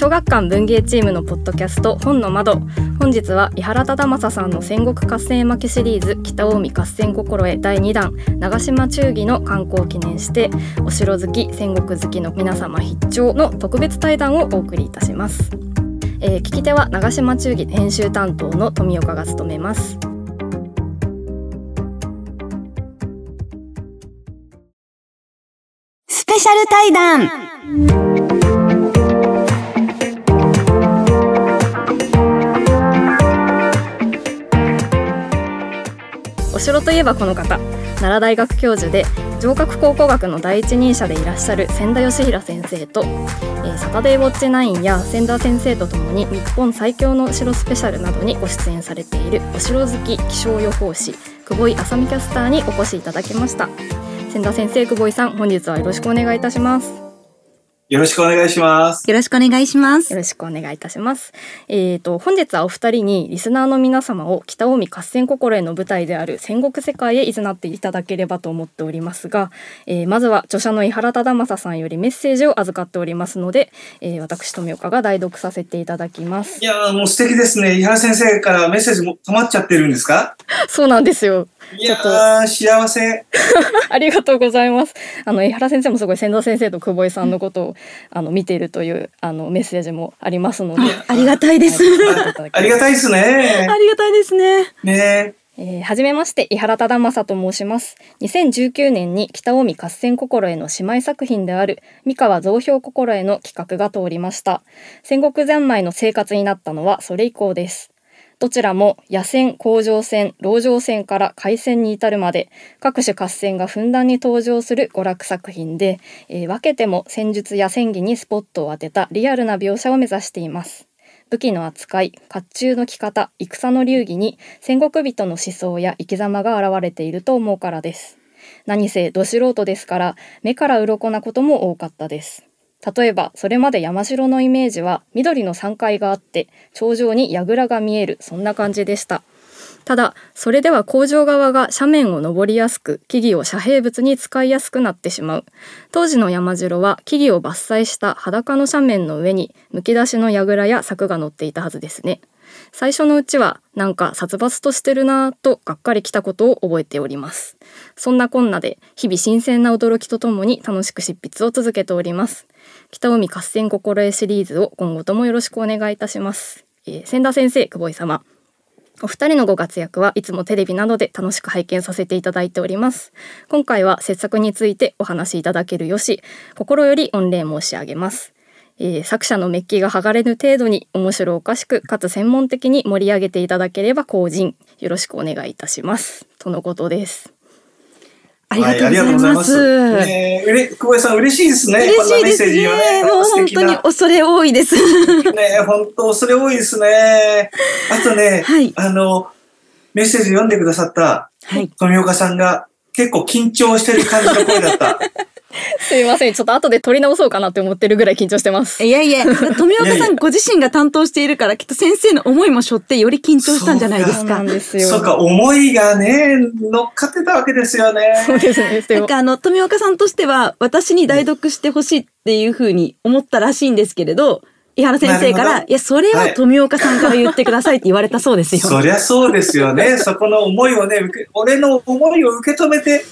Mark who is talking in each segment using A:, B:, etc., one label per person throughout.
A: 小学館文芸チームのポッドキャスト本の窓。本日は伊原忠正さんの戦国合戦絵巻シリーズ北近江合戦心得第2弾長島忠義の観光を記念してお城好き戦国好きの皆様必聴の特別対談をお送りいたします、えー、聞き手は長島忠義編集担当の富岡が務めます。
B: スペシャル対談。
A: 城といえばこの方。奈良大学教授で城郭考古学の第一人者でいらっしゃる千田義弘先生と、えー、サタデーウォッチ9や千田先生とともに日本最強の城スペシャルなどにご出演されているお城好き気象予報士久保井麻美キャスターにお越しいただきました。千田先生久保井さん本日はよろしくお願いいたします。
C: よろしくお願いします。
B: よろしくお願いします。
A: よろしくお願いいたします。えっ、ー、と本日はお二人にリスナーの皆様を北近江合戦心への舞台である戦国世界へ誘っていただければと思っておりますが、えー、まずは著者の井原忠正さんよりメッセージを預かっておりますので、えー、私富岡が代読させていただきます。
C: いやもう素敵ですね。井原先生からメッセージも溜まっちゃってるんですか？
A: そうなんですよ。
C: いやー幸せ。
A: ありがとうございます。あの江原先生もすごい千田先生と久保井さんのことをあの見ているというあのメッセージもありますので。
B: ありがたいです、
C: ありがたいですね。
B: ありがたいですね。
C: ね。
A: えー、はじめまして井原忠正と申します。2019年に北近江合戦心への姉妹作品である三河増票心への企画が通りました。戦国三昧の生活になったのはそれ以降ですどちらも野戦、甲状腺、籠城戦から海戦に至るまで各種合戦がふんだんに登場する娯楽作品で、えー、分けても戦術や戦技にスポットを当てたリアルな描写を目指しています。武器の扱い、甲冑の着方、戦の流儀に戦国人の思想や生き様が現れていると思うからです。何せど素人ですから目から鱗なことも多かったです。例えばそれまで山城のイメージは緑の山階があって頂上に櫓が見えるそんな感じでした。ただそれでは工場側が斜面を登りやすく木々を遮蔽物に使いやすくなってしまう。当時の山城は木々を伐採した裸の斜面の上にむき出しの櫓や柵が乗っていたはずですね。最初のうちはなんか殺伐としてるなぁとがっかりきたことを覚えております。そんなこんなで日々新鮮な驚きとともに楽しく執筆を続けております。北海合戦心得シリーズを今後ともよろしくお願いいたします、えー、千田先生久保井様お二人のご活躍はいつもテレビなどで楽しく拝見させていただいております今回は切削についてお話しいただけるよし心より御礼申し上げますえー、作者のメッキが剥がれぬ程度に面白おかしくかつ専門的に盛り上げていただければ後人よろしくお願いいたしますとのことです
B: ありがとうございます。は
C: い、ねえ、久保井さん嬉しいですね。
B: 嬉しいですね。ねもう本当に恐れ多いです。
C: ね、本当恐れ多いですね。あとね、はい、あのメッセージ読んでくださった富岡さんが結構緊張してる感じの声だった。
A: すいません。ちょっと後で撮り直そうかなって思ってるぐらい緊張してます。
B: いやいや、富岡さんご自身が担当しているから、きっと先生の思いも背負ってより緊張したんじゃないですか。
C: そうか、思いがね、乗っかってたわけですよね。
A: そうですね。
B: なんかあの、富岡さんとしては、私に代読してほしいっていうふうに思ったらしいんですけれど、井原先生から、いや、それは富岡さんから言ってくださいって言われたそうですよ。
C: そりゃそうですよね。そこの思いをね、俺の思いを受け止めて、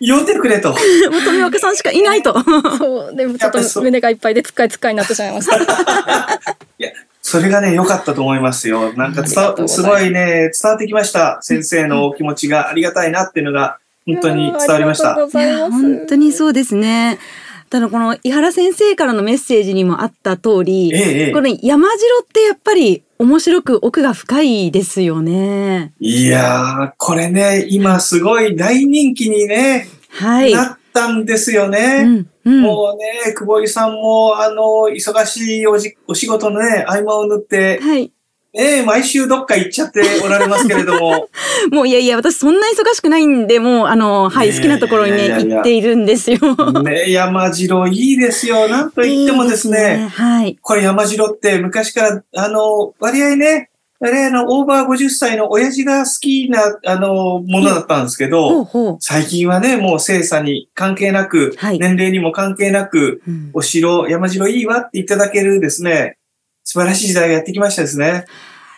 C: 呼んでくれと。
B: 富岡さんしかいないと。
A: そう、でもちょっと胸がいっぱいでつっかいつっかいになってしまいました。
C: いや、それがね、良かったと思いますよ。なんか伝わ、すごいね、伝わってきました。先生のお気持ちがありがたいなっていうのが、本当に伝わりました。
B: 本当にそうですね。ただこの井原先生からのメッセージにもあった通り、ええ、これ山城ってやっぱり面白く奥が深いですよね。
C: いやこれね、今すごい大人気にね、はい、なったんですよね。うんうん、もうね、久保井さんも、あの、忙しいおじお仕事のね、合間を縫って、はい。ええ毎週どっか行っちゃっておられますけれども。
D: もういやいや、私そんな忙しくないんで、もう、あの、はい、好きなところにね、行っているんですよ。
C: ね山城いいですよ。なんと言ってもですね、いいすねはい。これ山城って昔から、あの、割合ね、あれ、あの、オーバー50歳の親父が好きな、あの、ものだったんですけど、ほうほう最近はね、もう精査に関係なく、はい、年齢にも関係なく、うん、お城、山城いいわっていただけるですね、素晴らしい時代がやってきましたですね。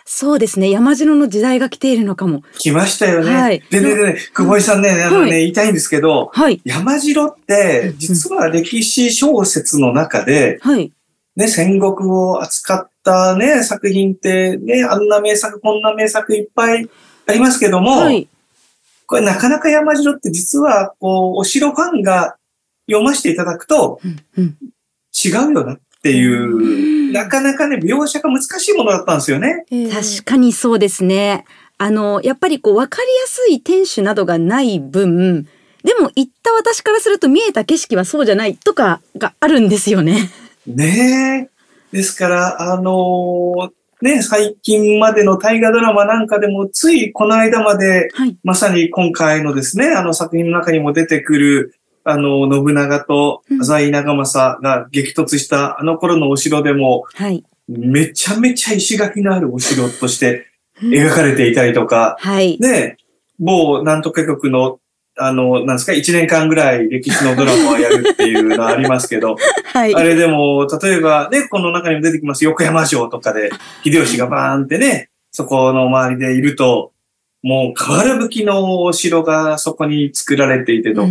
D: そうですね。山城の時代が来ているのかも。
C: 来ましたよね。はい、でね、でね、久保井さんね、あのね、言いたいんですけど、はい、山城って、実は歴史小説の中で、はい、ね、戦国を扱ったね、作品ってね、あんな名作、こんな名作いっぱいありますけども、はい、これなかなか山城って実は、こう、お城ファンが読ませていただくと、違うよなっていう、なかなかね、描写が難しいものだったんですよね。
D: 確かにそうですね。あの、やっぱりこう、わかりやすい天守などがない分、でも行った私からすると見えた景色はそうじゃないとかがあるんですよね。
C: ねえ。ですから、あのー、ね、最近までの大河ドラマなんかでも、ついこの間まで、はい、まさに今回のですね、あの作品の中にも出てくる、あの、信長と浅井長政が激突したあの頃のお城でも、はい、めちゃめちゃ石垣のあるお城として描かれていたりとか、はい、で、某なんとか局のあの、なんですか、1年間ぐらい歴史のドラマをやるっていうのはありますけど、はい、あれでも、例えばね、この中にも出てきます横山城とかで、秀吉がバーンってね、そこの周りでいると、もう、瓦吹きのお城がそこに作られていてとか、うん、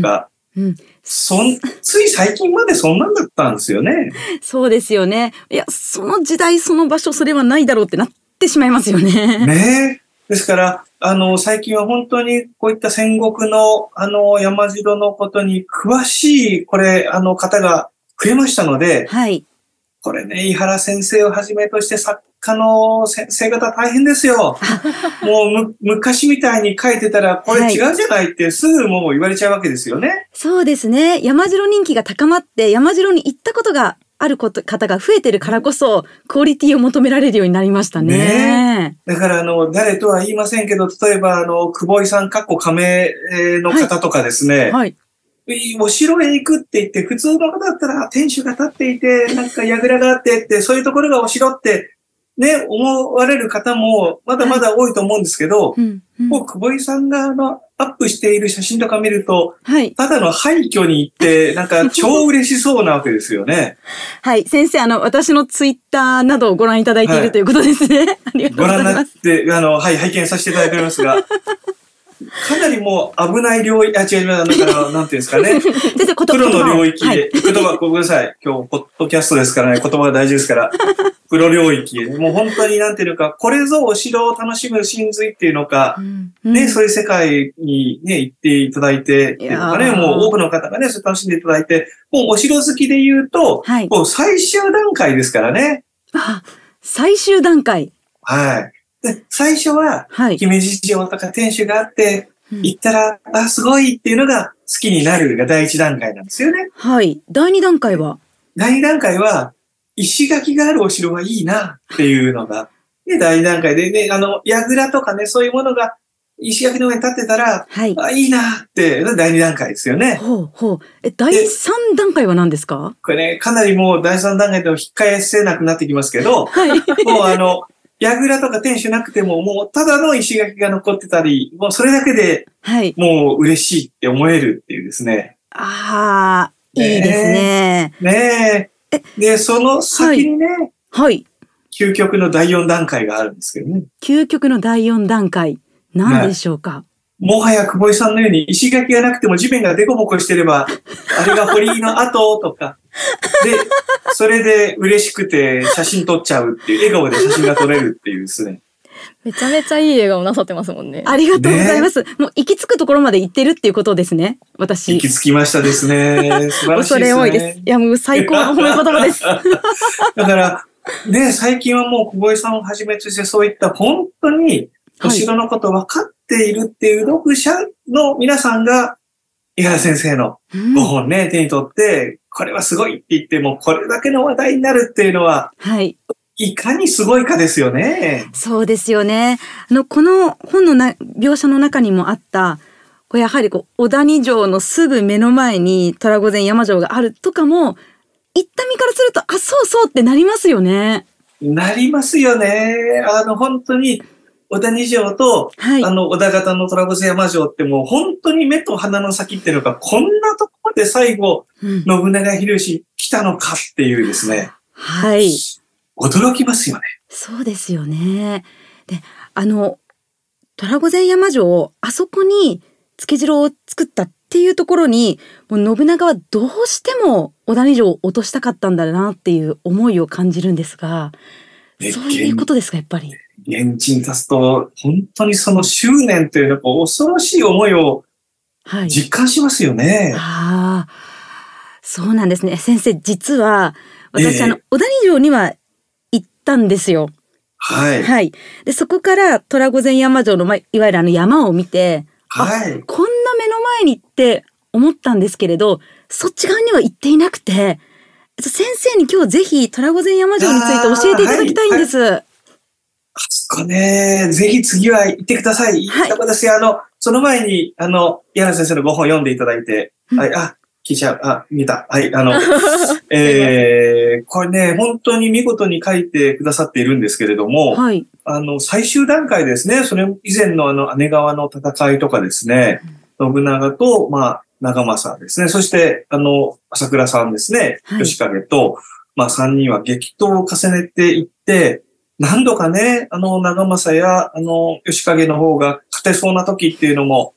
C: うんそん、つい最近までそんなんだったんですよね。
D: そうですよね。いや、その時代、その場所、それはないだろうってなってしまいますよね。
C: ねですから、あの、最近は本当にこういった戦国の、あの、山城のことに詳しい、これ、あの、方が増えましたので、はい。これね、井原先生をはじめとして作家の先生方大変ですよ。もうむ、昔みたいに書いてたら、これ違うじゃないってすぐもう言われちゃうわけですよね。はい、
D: そうですね。山城人気が高まって、山城に行ったことがあること方が増えてるからこそ、クオリティを求められるようになりましたね。ね
C: だから、あの、誰とは言いませんけど、例えば、あの、久保井さん、かっこ加盟の方とかですね。はい。はい、お城へ行くって言って、普通の方だったら、天守が立っていて、なんか櫓があってって、そういうところがお城ってね、思われる方もまだまだ多いと思うんですけど、はいうんうん、もう久保井さんがあのアップしている写真とか見ると、はい、ただの廃墟に行って、なんか超嬉しそうなわけですよね。
D: はい、先生、あの、私のツイッターなどをご覧いただいている、はい、ということですね。ありがとうございます。ご覧になって、
C: あの、はい、拝見させていただいておりますが、かなりもう危ない領域、あ、違います。だから、なんていうんですかね。プロの領域で、言葉、ごめんなさい。今日、ポッドキャストですからね、言葉が大事ですから。プロ領域で、もう本当になんていうか、これぞお城を楽しむ真髄っていうのか、うんうん、ね、そういう世界にね、行っていただいて、っていうかね、もう多くの方がね、それ楽しんでいただいて、もうお城好きで言うと、はい、もう最終段階ですからね。
D: あ、最終段階。
C: はい。で最初は、姫路城とか天守があって、行ったら、あ、すごいっていうのが好きになるが第一段階なんですよね。
D: はい。第二段階は？
C: 第二段階は、石垣があるお城はいいなっていうのが、で、第二段階でね、あの、櫓とかね、そういうものが石垣の上に立ってたら、はい、あいいなって、第二段階ですよね。
D: ほうほう。え、第三段階は何ですか？
C: これね、かなりもう第三段階でも引っ返せなくなってきますけど、はい、もうあの、櫓とか天守なくても、もうただの石垣が残ってたり、もうそれだけで、はい。もう嬉しいって思えるっていうですね。
D: ああ、いいですね。
C: ねえ。で、その先にね、はい。究極の第4段階があるんですけどね。
D: 究極の第4段階、何でしょうか、
C: もはや久保井さんのように石垣がなくても地面がデコボコしてれば、あれが堀井の跡とか、で、それで嬉しくて写真撮っちゃうっていう、笑顔で写真が撮れるっていうですね。
A: めちゃめちゃいい笑顔なさってますもんね。
D: ありがとうございます。ね、もう行き着くところまで行ってるっていうことですね。私。
C: 行き着きましたですね。素晴らしいですね。恐れ多いです。
D: いや、もう最高の褒め言葉です。
C: だから、ね、最近はもう久保井さんをはじめとしてそういった本当にお城のこと分かっているっていう読者の皆さんが、井原先生の5本ね、手に取って、これはすごいって言っても、これだけの話題になるっていうのは、
D: はい。
C: いかにすごいかですよね。
D: そうですよね。あの、この本のな描写の中にもあった、これやはりこう、小谷城のすぐ目の前に虎御前山城があるとかも、行った身からすると、あ、そうそうってなりますよね。
C: なりますよね。あの、本当に、小谷城と、はい、あの、小田方の虎御前山城ってもう本当に目と鼻の先っていうのが、こんなところで最後、うん、信長秀吉来たのかっていうですね。
D: はい。
C: 驚きますよね。
D: そうですよね。で、あの、虎御前山城、あそこに付け城を作ったっていうところに、もう信長はどうしても小谷城を落としたかったんだなっていう思いを感じるんですが、そういうことですか、やっぱり。
C: 現地に立つと、本当にその執念というのは恐ろしい思いを実感しますよね。
D: はい、ああ、そうなんですね。先生、実は、私、えー、あの、小谷城にはったんですよ。
C: はい。
D: はい。で、そこから虎御前山城の、まいわゆるあの山を見て、
C: はい。
D: こんな目の前にって思ったんですけれど、そっち側には行っていなくて、先生に今日ぜひ虎御前山城について教えていただきたいんです。
C: そこね、ぜひ次は行ってください。はい。私、あの、その前に、あの、柳先生のご本読んでいただいて、うん、はい、あ、聞いちゃう。あ、見た。はい、あの、えー、これね、本当に見事に書いてくださっているんですけれども、
D: はい。
C: あの、最終段階ですね、それ以前のあの、姉川の戦いとかですね、信長と、まあ、長政ですね、そして、あの、朝倉さんですね、はい、吉影と、まあ、三人は激闘を重ねていって、何度かね、あの、長政や、あの、吉影の方が勝てそうな時っていうのも、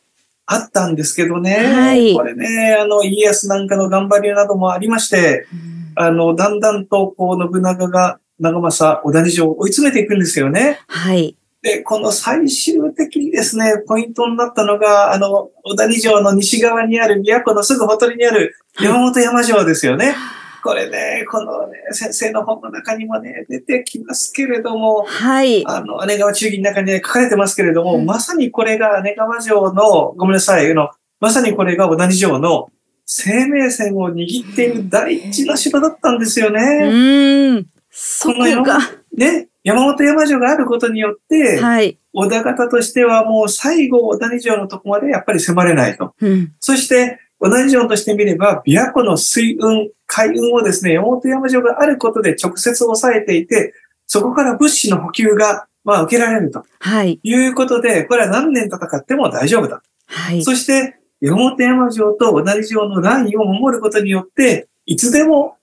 C: あったんですけどね、はい、これね、あの、家康なんかの頑張りなどもありまして、うん、あの、だんだんと、こう、信長が長政、小谷城を追い詰めていくんですよね。
D: はい。
C: で、この最終的にですね、ポイントになったのが、あの、小谷城の西側にある都のすぐほとりにある山本山城ですよね。はいこれね、このね、先生の本の中にもね、出てきますけれども、
D: はい。
C: あの、姉川忠義の中にね、書かれてますけれども、うん、まさにこれが姉川城の、ごめんなさい、の、まさにこれが小谷城の生命線を握っている第一の城だったんですよね。
D: うん。そこが。
C: ね、山本山城があることによって、
D: はい。
C: 小田方としてはもう最後小谷城のとこまでやっぱり迫れないと。
D: うん、
C: そして、同じ城としてみれば、琵琶湖の水運、海運をですね、山本山城があることで直接抑えていて、そこから物資の補給が、まあ、受けられると。
D: はい。
C: いうことで、これは何年戦っても大丈夫だ。
D: はい。
C: そして、山本山城と同じ城のラインを守ることによって、いつでも、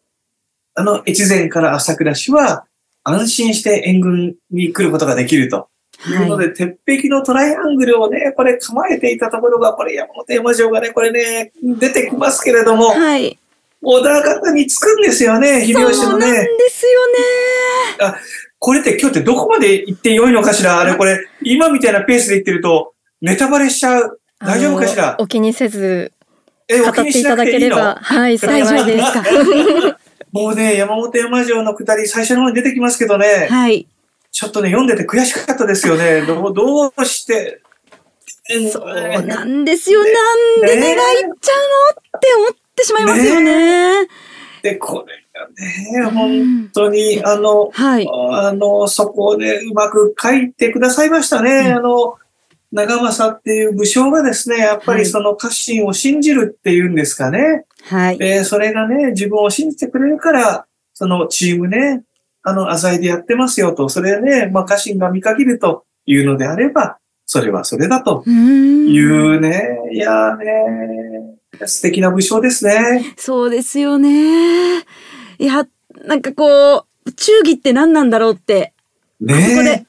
C: あの、越前から朝倉市は安心して援軍に来ることができると。いうので、はい、鉄壁のトライアングルをね、これ構えていたところが、これ山本山城がね、これね、出てきますけれども、
D: はい。
C: 小田方につくんですよね、秀吉のね。そう
D: なんですよ
C: ね。あ、これって今日ってどこまで行ってよいのかしら？あれこれ、今みたいなペースで行ってると、ネタバレしちゃう？大丈夫かしら？
A: お気にせず、語っていただければ、はい、幸いですか。
C: もうね、山本山城の下り、最初の方に出てきますけどね。
D: はい。
C: ちょっとね、読んでて悔しかったですよね。どう、どうして、
D: そうなんですよ。なんで願いっちゃうの？って思ってしまいますよね。ね
C: で、これがね、本当に、あの、
D: はい、
C: あの、そこでうまく書いてくださいましたね。うん、あの、長政っていう武将がですね、やっぱりその家臣を信じるっていうんですかね。
D: はい。
C: で、それがね、自分を信じてくれるから、そのチームね、あの、浅井でやってますよと、それね、まあ、家臣が見限るというのであれば、それはそれだと。いうね、いやね、素敵な武将ですね。
D: そうですよね。いや、なんかこう、忠義って何なんだろうって、ね、ここで考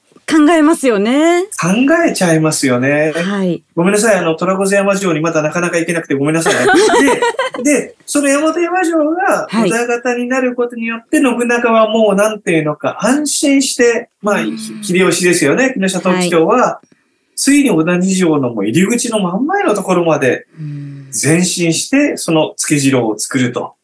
D: えますよね。
C: 考えちゃいますよね。
D: はい。
C: ごめんなさい。あの、虎子山城にまだなかなか行けなくてごめんなさい。で、で、その山本山城が小田型になることによって、信長はもうなんていうのか、安心して、まあ、秀吉ですよね。木下東吉町は、はい、ついに小田二条のもう入り口の真ん前のところまで前進して、その付け城を作ると。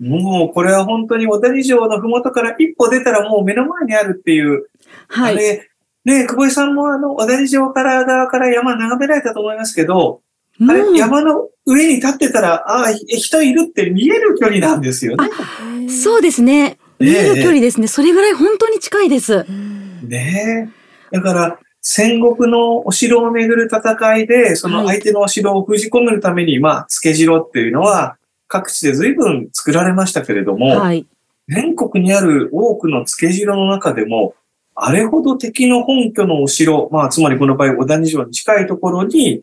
C: もう、これは本当に小田二条のふもとから一歩出たらもう目の前にあるっていう、
D: はい。あ
C: れ、ね久保井さんもあの、小谷城から側から山眺められたと思いますけど、あれ、山の上に立ってたら、ああ、人いるって見える距離なんですよね。
D: そうですね。見える距離ですね。それぐらい本当に近いです。
C: ねえ。だから、戦国のお城をめぐる戦いで、その相手のお城を封じ込めるために、はい、まあ、付け城っていうのは、各地で随分作られましたけれども、はい、全国にある多くの付け城の中でも、あれほど敵の本拠のお城、まあ、つまりこの場合、小谷城に近いところに、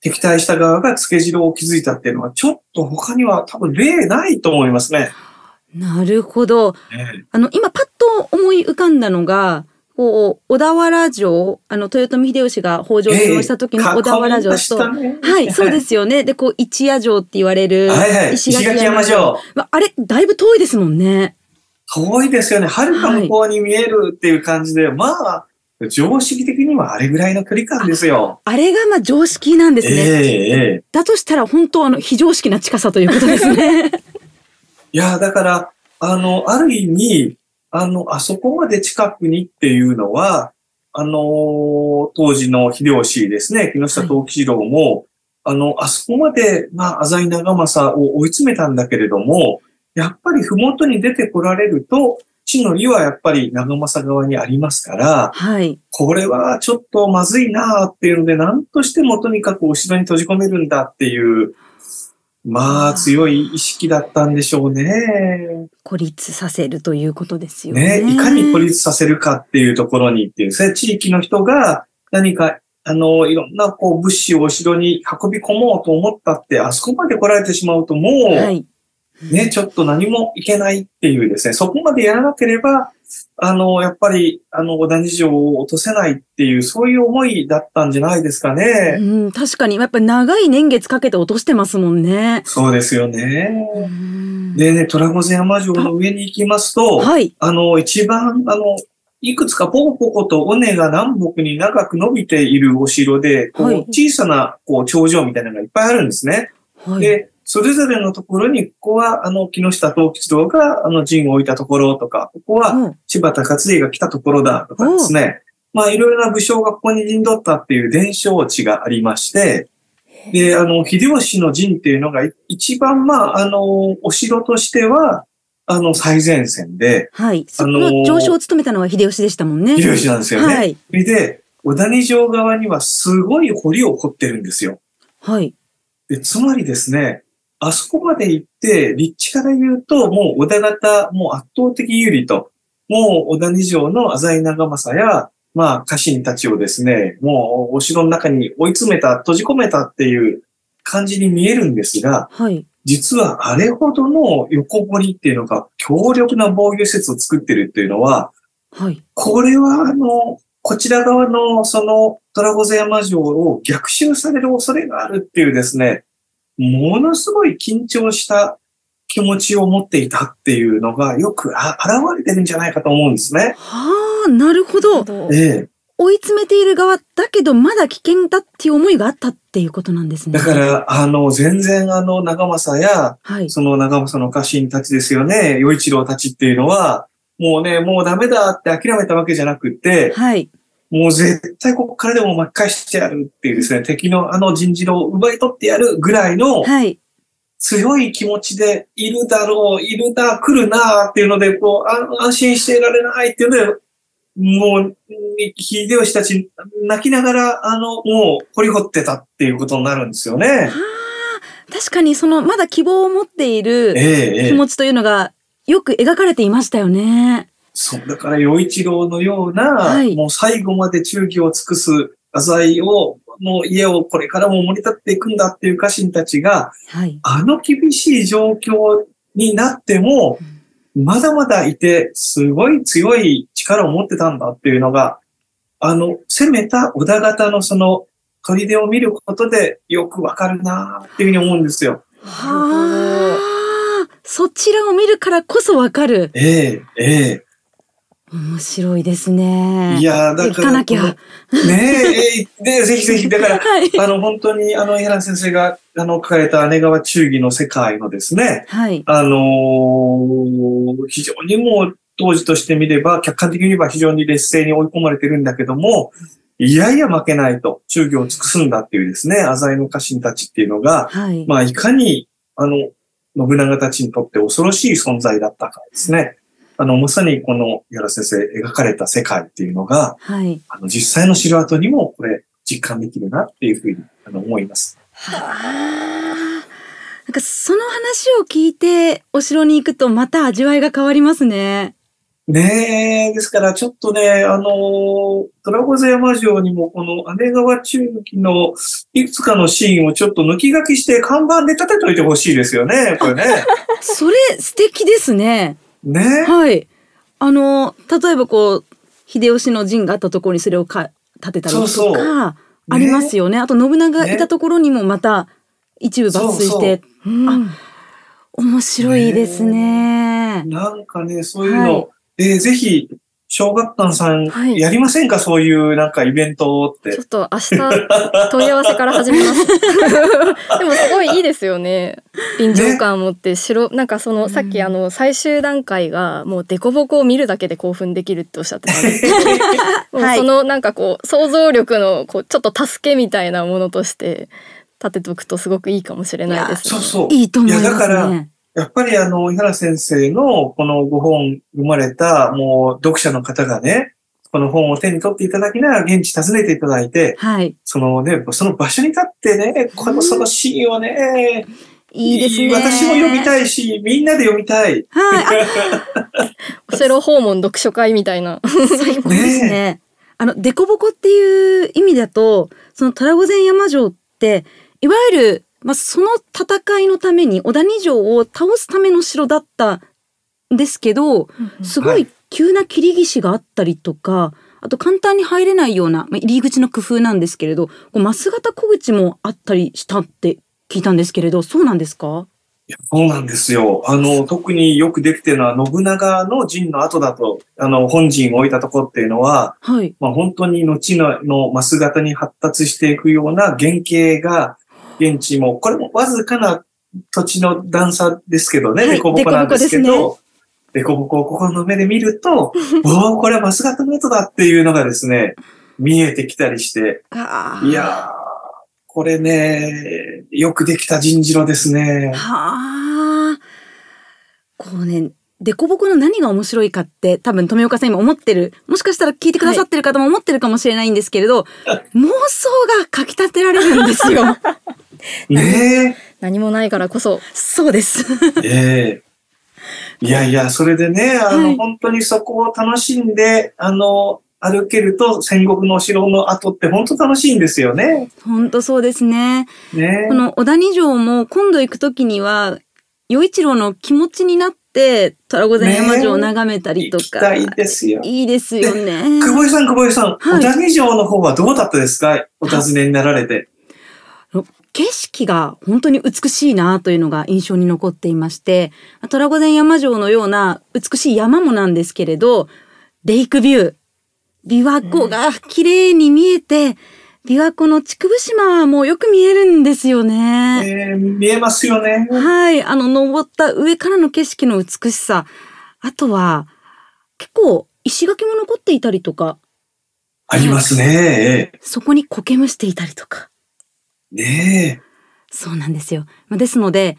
C: 敵対した側が付け城を築いたっていうのは、ちょっと他には多分例ないと思いますね。
D: なるほど。あの、今パッと思い浮かんだのが、こう、小田原城、あの、豊臣秀吉が北条をした時の小田原城と、ね、はい、そうですよね。で、こう、一夜城って言われる、
C: 石垣山城。
D: あれ、だいぶ遠いですもんね。
C: 遠いですよね。はるか向こうに見えるっていう感じで、はい、まあ、常識的にはあれぐらいの距離感ですよ。
D: あれがまあ常識なんですね。えー、だとしたら本当あの非常識な近さということですね。
C: いや、だから、あの、ある意味、あの、あそこまで近くにっていうのは、あの、当時の秀吉ですね、木下藤吉郎も、はい、あの、あそこまで、まあ、浅井長政を追い詰めたんだけれども、やっぱり麓に出てこられると、地の利はやっぱり長政側にありますから、はい。これはちょっとまずいなっていうので、何としてもとにかくお城に閉じ込めるんだっていう、まあ強い意識だったんでしょうね。
D: 孤立させるということですよね。
C: ね、いかに孤立させるかっていうところにっていうですね、地域の人が何かあの、いろんなこう物資をお城に運び込もうと思ったって、あそこまで来られてしまうともう、はい、ね、ちょっと何もいけないっていうですね、そこまでやらなければ、あの、やっぱり、あの、小谷城を落とせないっていう、そういう思いだったんじゃないですかね。
D: うん、確かに、やっぱり長い年月かけて落としてますもんね。
C: そうですよね。でね、虎御前山城の上に行きますと、はい。あの、一番、あの、いくつかポコポコと尾根が南北に長く伸びているお城で、こう、小さな、こう、頂上みたいなのがいっぱいあるんですね。はい。で、それぞれのところに、ここは、あの、木下東吉郎が、あの、陣を置いたところとか、ここは、柴田勝家が来たところだとかですね。まあ、いろいろな武将がここに陣取ったっていう伝承地がありまして、で、あの、秀吉の陣っていうのが、一番、まあ、あの、お城としては、あの、最前線で。
D: はい。その上昇を務めたのは秀吉でしたもんね。
C: 秀吉なんですよね。はい。で、小谷城側にはすごい堀を掘ってるんですよ。
D: はい。
C: で、つまりですね、あそこまで行って、立地から言うと、もう小田型、もう圧倒的有利と、もう小田二条の浅井長政や、まあ家臣たちをですね、もうお城の中に追い詰めた、閉じ込めたっていう感じに見えるんですが、はい、実はあれほどの横堀っていうのが強力な防御施設を作ってるっていうのは、はい、これはあの、こちら側のそのトラゴゼ山城を逆襲される恐れがあるっていうですね、ものすごい緊張した気持ちを持っていたっていうのがよくあ現れてるんじゃないかと思うんですね。
D: はあ、なるほど。ええ。追い詰めている側だけどまだ危険だっていう思いがあったっていうことなんですね。
C: だから、あの、全然あの、長政や、はい、その長政の家臣たちですよね、与一郎たちっていうのは、もうね、もうダメだって諦めたわけじゃなくて、はい。もう絶対ここからでも巻き返してやるっていうですね、敵のあの人事を奪い取ってやるぐらいの、強い気持ちでいるだろう、いるな、来るなっていうので、こう、安心していられないっていうので、もう、秀吉たち泣きながら、あの、もう掘り掘ってたっていうことになるんですよね。
D: 確かにそのまだ希望を持っている気持ちというのがよく描かれていましたよね。
C: そう、だから、洋一郎のような、はい、もう最後まで忠義を尽くす浅井を、の家をこれからも盛り立っていくんだっていう家臣たちが、はい、あの厳しい状況になっても、まだまだいて、すごい強い力を持ってたんだっていうのが、あの、攻めた小田型のその砦を見ることでよくわかるなっていうふうに思うんですよ。
D: はあ、そちらを見るからこそわかる。
C: ええええ
D: 面白いですね。
C: いやだから。行か
D: なきゃ。ね
C: え、で、ぜひぜひ、だから、はい、あの、本当に、あの、平先生が、あの、書かれた姉川忠義の世界のですね、はい。あのー、非常にもう、当時としてみれば、客観的に言えば非常に劣勢に追い込まれてるんだけども、いやいや負けないと、忠義を尽くすんだっていうですね、浅井の家臣たちっていうのが、はい、まあ、いかに、あの、信長たちにとって恐ろしい存在だったかですね。あの、まさにこの、矢原先生描かれた世界っていうのが、はい、あの、実際の城跡にも、これ、実感できるなっていうふうに、あの、思います。は
D: あ。なんか、その話を聞いて、お城に行くと、また味わいが変わりますね。
C: ねえ、ですからちょっとね、あの、トラゴゼ山城にもこの姉川中期のいくつかのシーンをちょっと抜き書きして看板で立てといてほしいですよね、これね。
D: それ素敵ですね。
C: ね。
D: はい。あの、例えばこう、秀吉の陣があったところにそれをか立てたりとか、そうそう。ありますよね。あと信長がいたところにもまた一部抜粋して。そうそう。うん、面白いですね。
C: なんかね、そういうの、はい。えー、ぜひ、小学館さん、やりませんか、はい、そういうなんかイベントって。
A: ちょっと明日、問い合わせから始めます。でもすごいいいですよね。臨場感を持って白、ね、なんかその、さっきあの、最終段階がもうデコボコを見るだけで興奮できるっておっしゃってたんですけど、そのなんかこう、想像力のこう、ちょっと助けみたいなものとして、立てとくとすごくいいかもしれないです、
C: ね、そうそう。
D: いいと思います、ね。いや、だから、
C: やっぱりあの、井原先生のこのご本生まれた、もう読者の方がね、この本を手に取っていただきながら現地訪ねていただいて、はい。そのね、その場所に立ってね、このそのシーンをね、
D: いいですね。
C: 私も読みたいし、みんなで読みたい。はい。
A: オセロ訪問読書会みたいな。
D: 最高ですね。あの、デコボコっていう意味だと、そのトラゴゼン山城って、いわゆるまあ、その戦いのために織田二条を倒すための城だったんですけど、すごい急な切り岸があったりとか、あと簡単に入れないような、まあ、入り口の工夫なんですけれど、こう増型小口もあったりしたって聞いたんですけれど、そうなんですか？
C: いやそうなんですよ。あの、特によくできてるのは、信長の陣の後だと、あの、本陣を置いたところっていうのは、はい。まあ、本当に後のの増型に発達していくような原型が、現地も、これもわずかな土地の段差ですけどね、はい、なんですけど、デコボコを心の目で見ると、おお、これはマスガットネットだっていうのがですね、見えてきたりして、いやー、これね、よくできた人事路ですね。は
D: あ。こうね、デコボコの何が面白いかって多分富岡さん今思ってるもしかしたら聞いてくださってる方も思ってるかもしれないんですけれど、はい、妄想がかきたてられるんですよ。
C: ね
A: 何もないからこそ。
D: そうです。
C: ええいやいや、それでね、あの、はい、本当にそこを楽しんで、あの、歩けると戦国のお城の後って本当楽しいんですよね。
D: 本当そうですね。ねこの小谷城も今度行くときには、与一郎の気持ちになって、虎御前山城を眺めたりとか。
C: いいですよ。
D: いいですよね。
C: 久保井さん、久保井さん、はい、小谷城の方はどうだったですか？お尋ねになられて。
D: 景色が本当に美しいなというのが印象に残っていまして、虎御前山城のような美しい山もなんですけれど、レイクビュー、琵琶湖が綺麗に見えて、琵琶湖の竹生島もよく見えるんですよね。
C: えー、見えますよね。
D: はい。あの、登った上からの景色の美しさ。あとは、結構石垣も残っていたりとか。
C: ありますね。
D: そこに苔むしていたりとか。
C: ねえ。
D: そうなんですよ。ですので、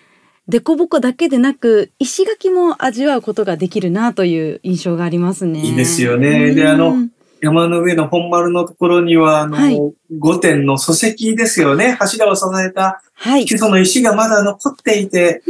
D: 凸凹だけでなく、石垣も味わうことができるなという印象がありますね。
C: いいですよね。で、あの、山の上の本丸のところには、あの、はい、御殿の礎石ですよね。柱を支えた基礎の石がまだ残っていて、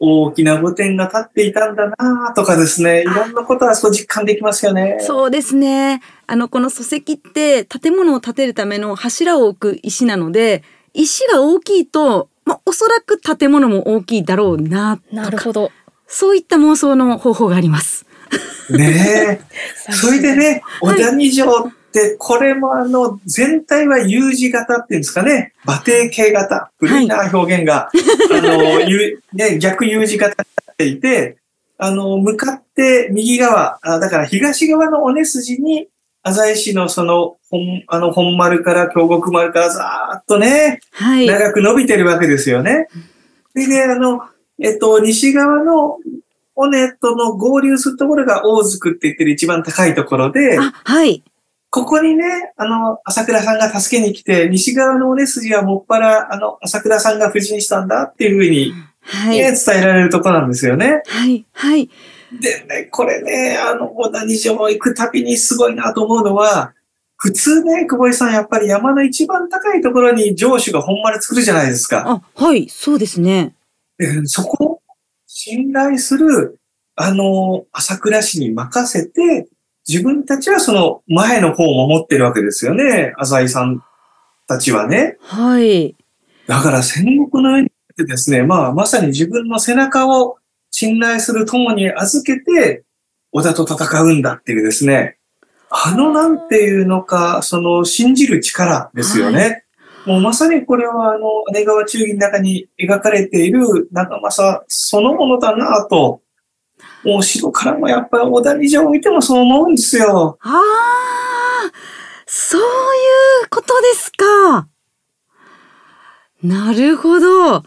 C: 大きな御殿が建っていたんだなとかですね、いろんなことはそう実感できますよね。
D: そうですね。あの、この礎石って建物を建てるための柱を置く石なので、石が大きいと、まあ、おそらく建物も大きいだろうな
A: なるほど。
D: そういった妄想の方法があります。
C: ねえ。それでね、小田二条って、これもあの、全体は U 字型っていうんですかね。馬蹄形型。古いな表現が。はい、あの、ね、逆 U 字型になっていて、あの、向かって右側、あだから東側の尾根筋に浅井市のその、本、あの、本丸から京極丸からざーっとね、はい、長く伸びてるわけですよね。で、ね、あの、えっと、西側の尾根との合流するところが大津区って言ってる一番高いところで、
D: はい。
C: ここにね、あの、朝倉さんが助けに来て、西側のおね筋はもっぱら、あの、朝倉さんが夫人したんだっていうふうに、はい、伝えられるとこなんですよね。
D: はい、はい。
C: でね、これね、あの、小谷城行くたびにすごいなと思うのは、普通ね、久保井さん、やっぱり山の一番高いところに城主が本丸作るじゃないですか。
D: あ、はい、そうですね。
C: そこを信頼する、あの、朝倉市に任せて、自分たちはその前の方を守ってるわけですよね。浅井さんたちはね。
D: はい。
C: だから戦国の上にですね、まあまさに自分の背中を信頼する友に預けて、織田と戦うんだっていうですね。あのなんていうのか、その信じる力ですよね。はい、もうまさにこれはあの、姉川忠義の中に描かれている長政そのものだなとお城からもやっぱり小谷城を見てもそう思うんですよ。
D: ああ、そういうことですか。なるほど。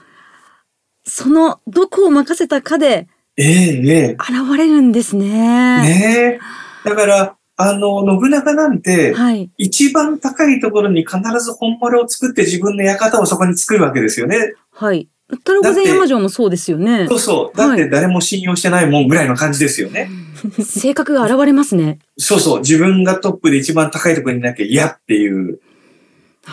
D: その、どこを任せたかで、
C: ええええ。
D: 現れるんですね。
C: ねえ。だから、あの、信長なんて、はい、一番高いところに必ず本丸を作って自分の館をそこに作るわけですよね。
D: はい。太郎御前山城もそうですよね。
C: そうそう。だって誰も信用してないもんぐらいの感じですよね。
D: はい、性格が現れますね。
C: そうそう。自分がトップで一番高いところにいなきゃ嫌っていう。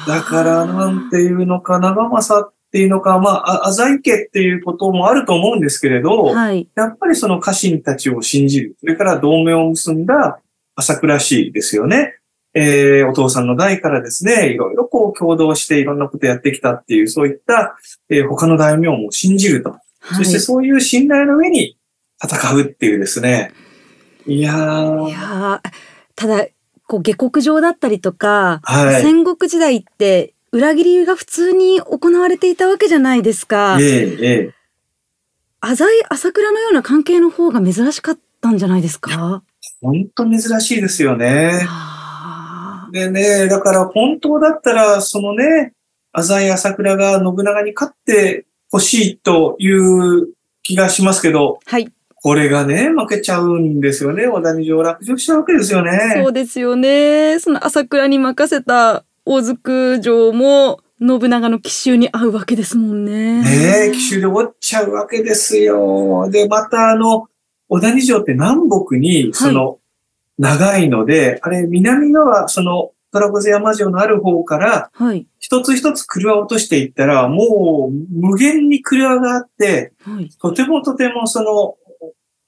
C: だから、なんていうのか、長政っていうのか、まあ、浅井家っていうこともあると思うんですけれど、はい、やっぱりその家臣たちを信じる。それから同盟を結んだ朝倉氏ですよね。えー、お父さんの代からですね、いろいろこう共同していろんなことやってきたっていう、そういった、えー、他の大名も信じると。はい、そしてそういう信頼の上に戦うっていうですね。いやー。
D: いやただ、こう下克上だったりとか、はい、戦国時代って裏切りが普通に行われていたわけじゃないですか。
C: ええええ。
D: 浅井朝倉のような関係の方が珍しかったんじゃないですか？
C: 本当珍しいですよね。でね、だから本当だったら、そのね、浅井朝倉が信長に勝ってほしいという気がしますけど、
D: はい。
C: これがね、負けちゃうんですよね。小谷城落城しちゃうわけですよね。
D: そうですよね。その朝倉に任せた大津城も、信長の奇襲に合うわけですもんね。
C: ねえ、奇襲で終わっちゃうわけですよ。で、またあの、小谷城って南北に、その、長いので、はい、あれ、南側、その、虎越山城のある方から、はい、一つ一つ車を落としていったら、もう無限に車があって、はい、とてもとてもその、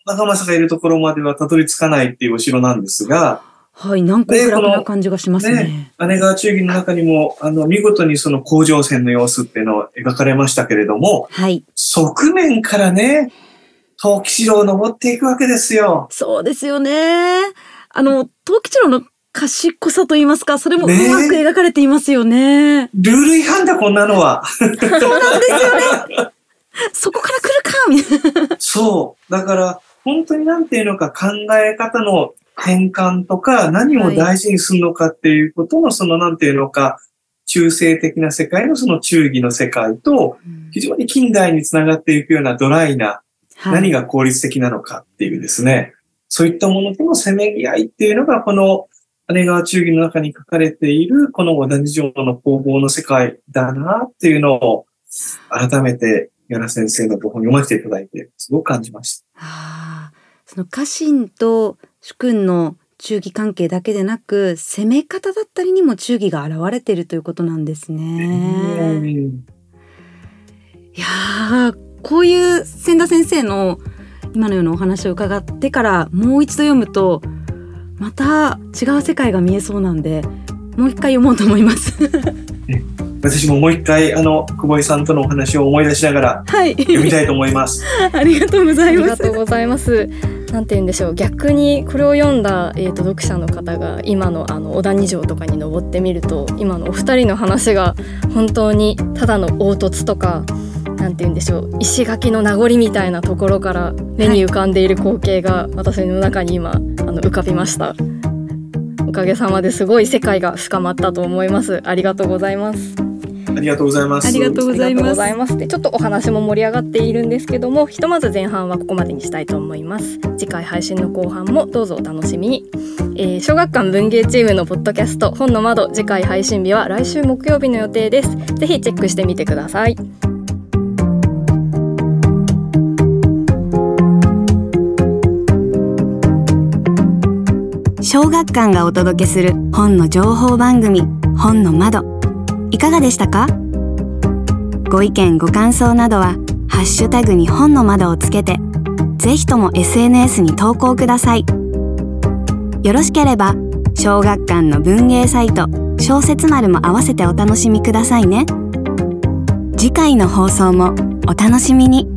C: 長政がいるところまではたどり着かないっていうお城なんですが、
D: はい、なんか暗な感じがしますね。ね
C: 姉川忠義の中にも、あの、見事にその甲状腺の様子っていうのを描かれましたけれども、
D: はい。
C: 側面からね、陶器城を登っていくわけですよ。
D: そうですよね。あの、陶器城の賢さと言いますか、それもうまく描かれていますよね。
C: ねルール違反だ、こんなのは。
D: そうなんですよね。そこから来るか、みたいな。
C: そう。だから、本当になんていうのか考え方の転換とか、何を大事にするのかっていうことの、そのなんていうのか、中性的な世界のその忠義の世界と、非常に近代につながっていくようなドライな、何が効率的なのかっていうですね、そういったものとのせめぎ合いっていうのが、この姉川忠義の中に書かれている、この小谷城の工房の世界だなっていうのを、改めて、矢田先生のご本読ませていただいて、すごく感じました。
D: はあ、その家臣と主君の忠義関係だけでなく、攻め方だったりにも忠義が現れているということなんですね。いやこういう千田先生の今のようなお話を伺ってからもう一度読むとまた違う世界が見えそうなんでもう一回読もうと思います
C: 私ももう一回あの久保井さんとのお話を思い出しながら読みたいと思います。
D: ありがとうございます。
A: ありがとうございます。なんて言うんでしょう逆にこれを読んだ、えーと、読者の方が今のあの小谷城とかに登ってみると今のお二人の話が本当にただの凹凸とかなんて言うんでしょう石垣の名残みたいなところから目に浮かんでいる光景が私の中に今、あの浮かびましたおかげさまですごい世界が深まったと思いますありがとうございます
C: ありがとうございます。
D: ありがとうございます。
A: で、ちょっとお話も盛り上がっているんですけども、ひとまず前半はここまでにしたいと思います。次回配信の後半もどうぞお楽しみに。えー、小学館文芸チームのポッドキャスト本の窓次回配信日は来週木曜日の予定です。ぜひチェックしてみてください。
B: 小学館がお届けする本の情報番組本の窓。いかがでしたか？ご意見ご感想などはハッシュタグに本の窓をつけてぜひとも SNS に投稿ください。よろしければ小学館の文芸サイト小説丸も合わせてお楽しみくださいね。次回の放送もお楽しみに。